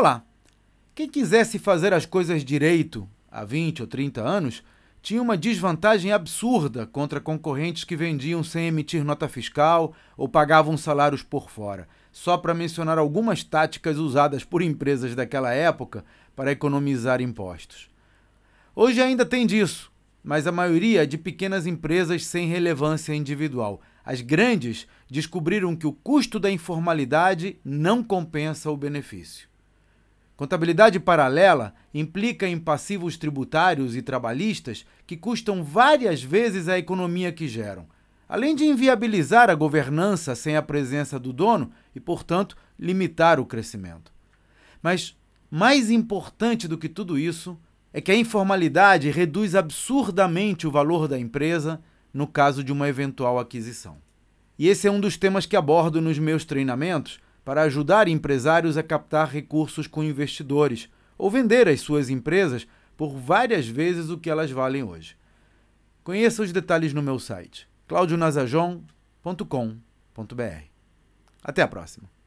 Olá! Quem quisesse fazer as coisas direito há 20 ou 30 anos tinha uma desvantagem absurda contra concorrentes que vendiam sem emitir nota fiscal ou pagavam salários por fora, só para mencionar algumas táticas usadas por empresas daquela época para economizar impostos. Hoje ainda tem disso, mas a maioria é de pequenas empresas sem relevância individual. As grandes descobriram que o custo da informalidade não compensa o benefício. Contabilidade paralela implica em passivos tributários e trabalhistas que custam várias vezes a economia que geram, além de inviabilizar a governança sem a presença do dono e, portanto, limitar o crescimento. Mas mais importante do que tudo isso é que a informalidade reduz absurdamente o valor da empresa no caso de uma eventual aquisição. E esse é um dos temas que abordo nos meus treinamentos para ajudar empresários a captar recursos com investidores ou vender as suas empresas por várias vezes o que elas valem hoje. Conheça os detalhes no meu site claudionazajon.com.br. Até a próxima!